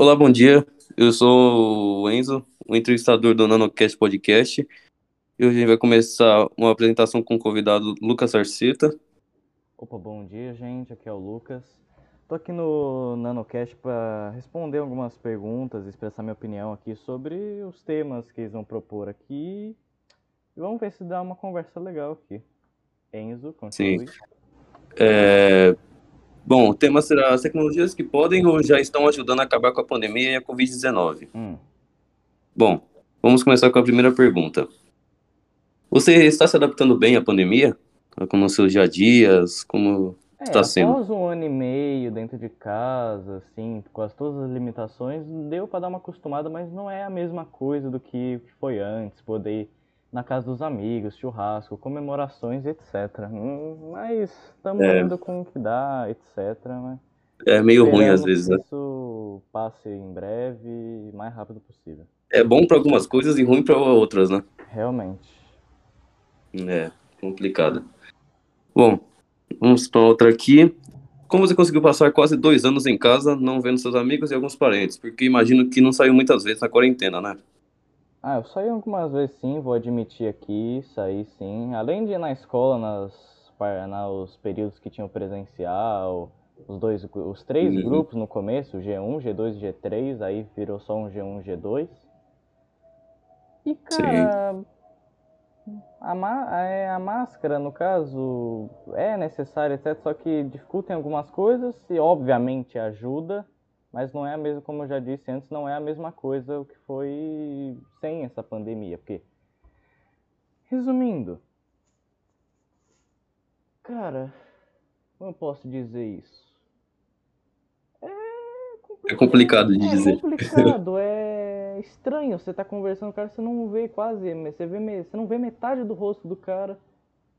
Olá, bom dia. Eu sou o Enzo, o entrevistador do NanoCast Podcast. E hoje a gente vai começar uma apresentação com o convidado Lucas Arceta. Opa, bom dia, gente. Aqui é o Lucas. Tô aqui no NanoCast para responder algumas perguntas, expressar minha opinião aqui sobre os temas que eles vão propor aqui. E vamos ver se dá uma conversa legal aqui. Enzo, continue. Sim. É... Bom, o tema será as tecnologias que podem ou já estão ajudando a acabar com a pandemia e a Covid-19. Hum. Bom, vamos começar com a primeira pergunta. Você está se adaptando bem à pandemia? Como nos seus dia a dias? Como É, está sendo? após um ano e meio dentro de casa, assim, com as, todas as limitações, deu para dar uma acostumada, mas não é a mesma coisa do que foi antes, poder na casa dos amigos, churrasco, comemorações, etc. Hum, Mas estamos É. indo com o que dá, etc. Mas É meio ruim às vezes, que né? isso passe em breve e mais rápido possível. É bom para algumas coisas e ruim para outras, né? Realmente. É, complicado. Bom, vamos para outra aqui. Como você conseguiu passar quase dois anos em casa, não vendo seus amigos e alguns parentes? Porque imagino que não saiu muitas vezes na quarentena, né? Ah, eu saí algumas vezes sim, vou admitir aqui, saí sim. Além de ir na escola, nas, par- nos períodos que tinham presencial, os dois, os três Uhum. grupos no começo, G1, G2 e G3, aí virou só um G1 e G2. E cara, a, ma- é, a máscara, no caso, é necessária, etc. Só que dificulta em algumas coisas e obviamente ajuda. Mas não é a mesma, como eu já disse antes, não é a mesma coisa o que foi sem essa pandemia. Porque, resumindo, cara, como eu posso dizer isso? É complicado de É dizer. complicado, é estranho. Você tá conversando com o cara, você não vê quase, você, vê, você não vê metade do rosto do cara.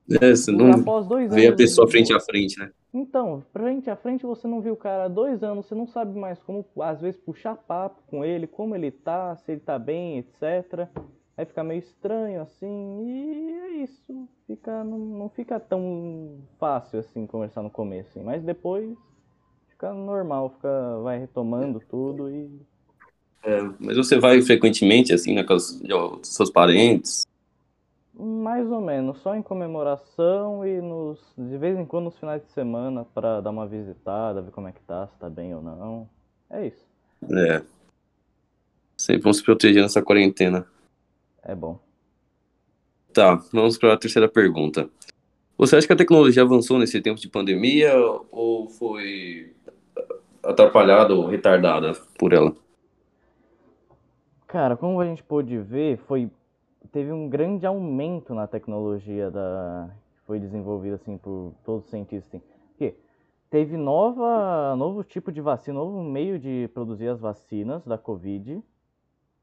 É, você não após dois vê a anos pessoa de- frente a frente, né? Então, frente a frente você não viu o cara há dois anos, você não sabe mais como, às vezes, puxar papo com ele, como ele tá, se ele tá bem, etc. Aí fica meio estranho, assim, e é isso. Fica, não, não fica tão fácil, assim, conversar no começo, assim, mas depois fica normal, fica, vai retomando tudo e... É, mas você vai frequentemente, assim, na casa de ó, dos seus parentes? Mais ou menos, só em comemoração e nos, de vez em quando nos finais de semana pra dar uma visitada, ver como é que tá, se tá bem ou não. É isso. É. Sempre vão se proteger nessa quarentena. É bom. Tá, vamos para a terceira pergunta. Você acha que a tecnologia avançou nesse tempo de pandemia ou foi atrapalhada ou retardada por ela? Cara, como a gente pôde ver, foi teve um grande aumento na tecnologia da que foi desenvolvida assim por todos os cientistas, assim. Porque teve nova novo tipo de vacina, novo meio de produzir as vacinas da Covid,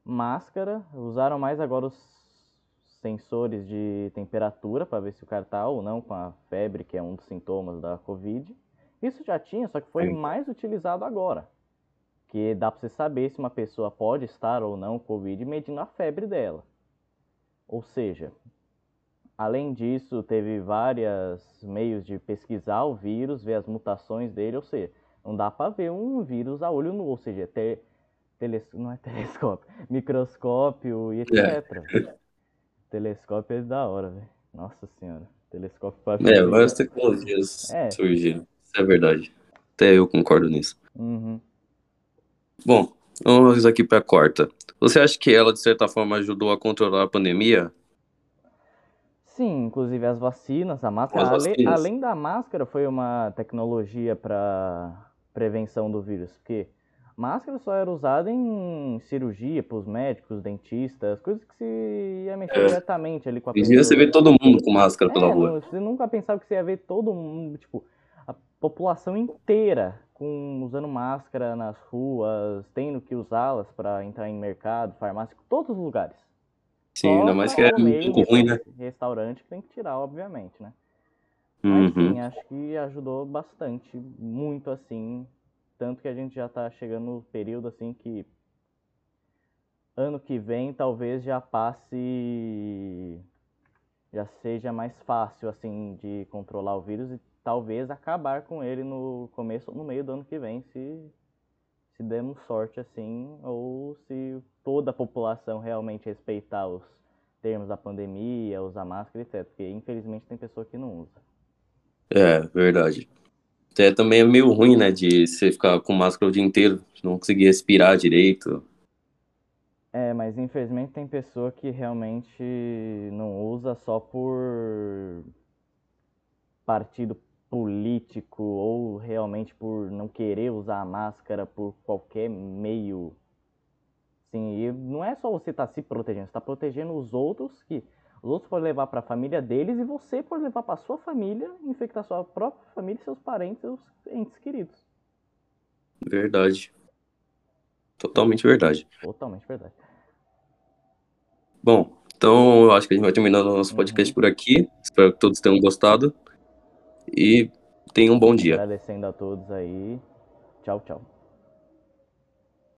máscara, usaram mais agora os sensores de temperatura para ver se o cara tá ou não com a febre, que é um dos sintomas da Covid. Isso já tinha, só que foi Sim. mais utilizado agora que dá para você saber se uma pessoa pode estar ou não com Covid medindo a febre dela. Ou seja, além disso, teve vários meios de pesquisar o vírus, ver as mutações dele, ou seja, não dá para ver um vírus a olho nu, ou seja, ter, teles, não é telescópio, microscópio e etc. Telescópio é da hora, velho. Nossa senhora, telescópio para É, várias tecnologias É. surgiram. Isso é verdade. Até eu concordo nisso. Uhum. Bom, vamos aqui para a quarta. Você acha que ela, de certa forma, ajudou a controlar a pandemia? Sim, inclusive as vacinas, a máscara. As Ale- vacinas. além da máscara, foi uma tecnologia para prevenção do vírus, porque máscara só era usada em cirurgia, para os médicos, dentistas, coisas que se ia mexer É. diretamente ali com a dia você pessoa. vê todo mundo com máscara pela É, rua. não- você nunca pensava que você ia ver todo mundo, tipo, população inteira com, usando máscara nas ruas, tendo que usá-las para entrar em mercado, farmácia, todos os lugares. Sim, Só ainda mais que é muito ruim, né? Restaurante que tem que tirar, obviamente, né? Mas Uhum. sim, acho que ajudou bastante, muito assim. Tanto que a gente já tá chegando no período assim que ano que vem talvez já passe. já seja mais fácil assim de controlar o vírus e talvez acabar com ele no começo ou no meio do ano que vem, se, se demos sorte assim, ou se toda a população realmente respeitar os termos da pandemia, usar máscara, etc. Porque infelizmente tem pessoa que não usa. É, verdade. É, também é meio ruim, né, de você ficar com máscara o dia inteiro, não conseguir respirar direito. É, mas infelizmente tem pessoa que realmente não usa só por partido político ou realmente por não querer usar a máscara por qualquer meio. Sim, e não é só você estar tá se protegendo, você está protegendo os outros que os outros podem levar para a família deles e você pode levar para sua família, infectar sua própria família, seus parentes, seus entes queridos. Verdade. Totalmente verdade. Totalmente verdade. Bom, então eu acho que a gente vai terminando o nosso podcast uhum. por aqui. Espero que todos tenham gostado. E tenham um bom dia. Agradecendo a todos aí. Tchau, tchau.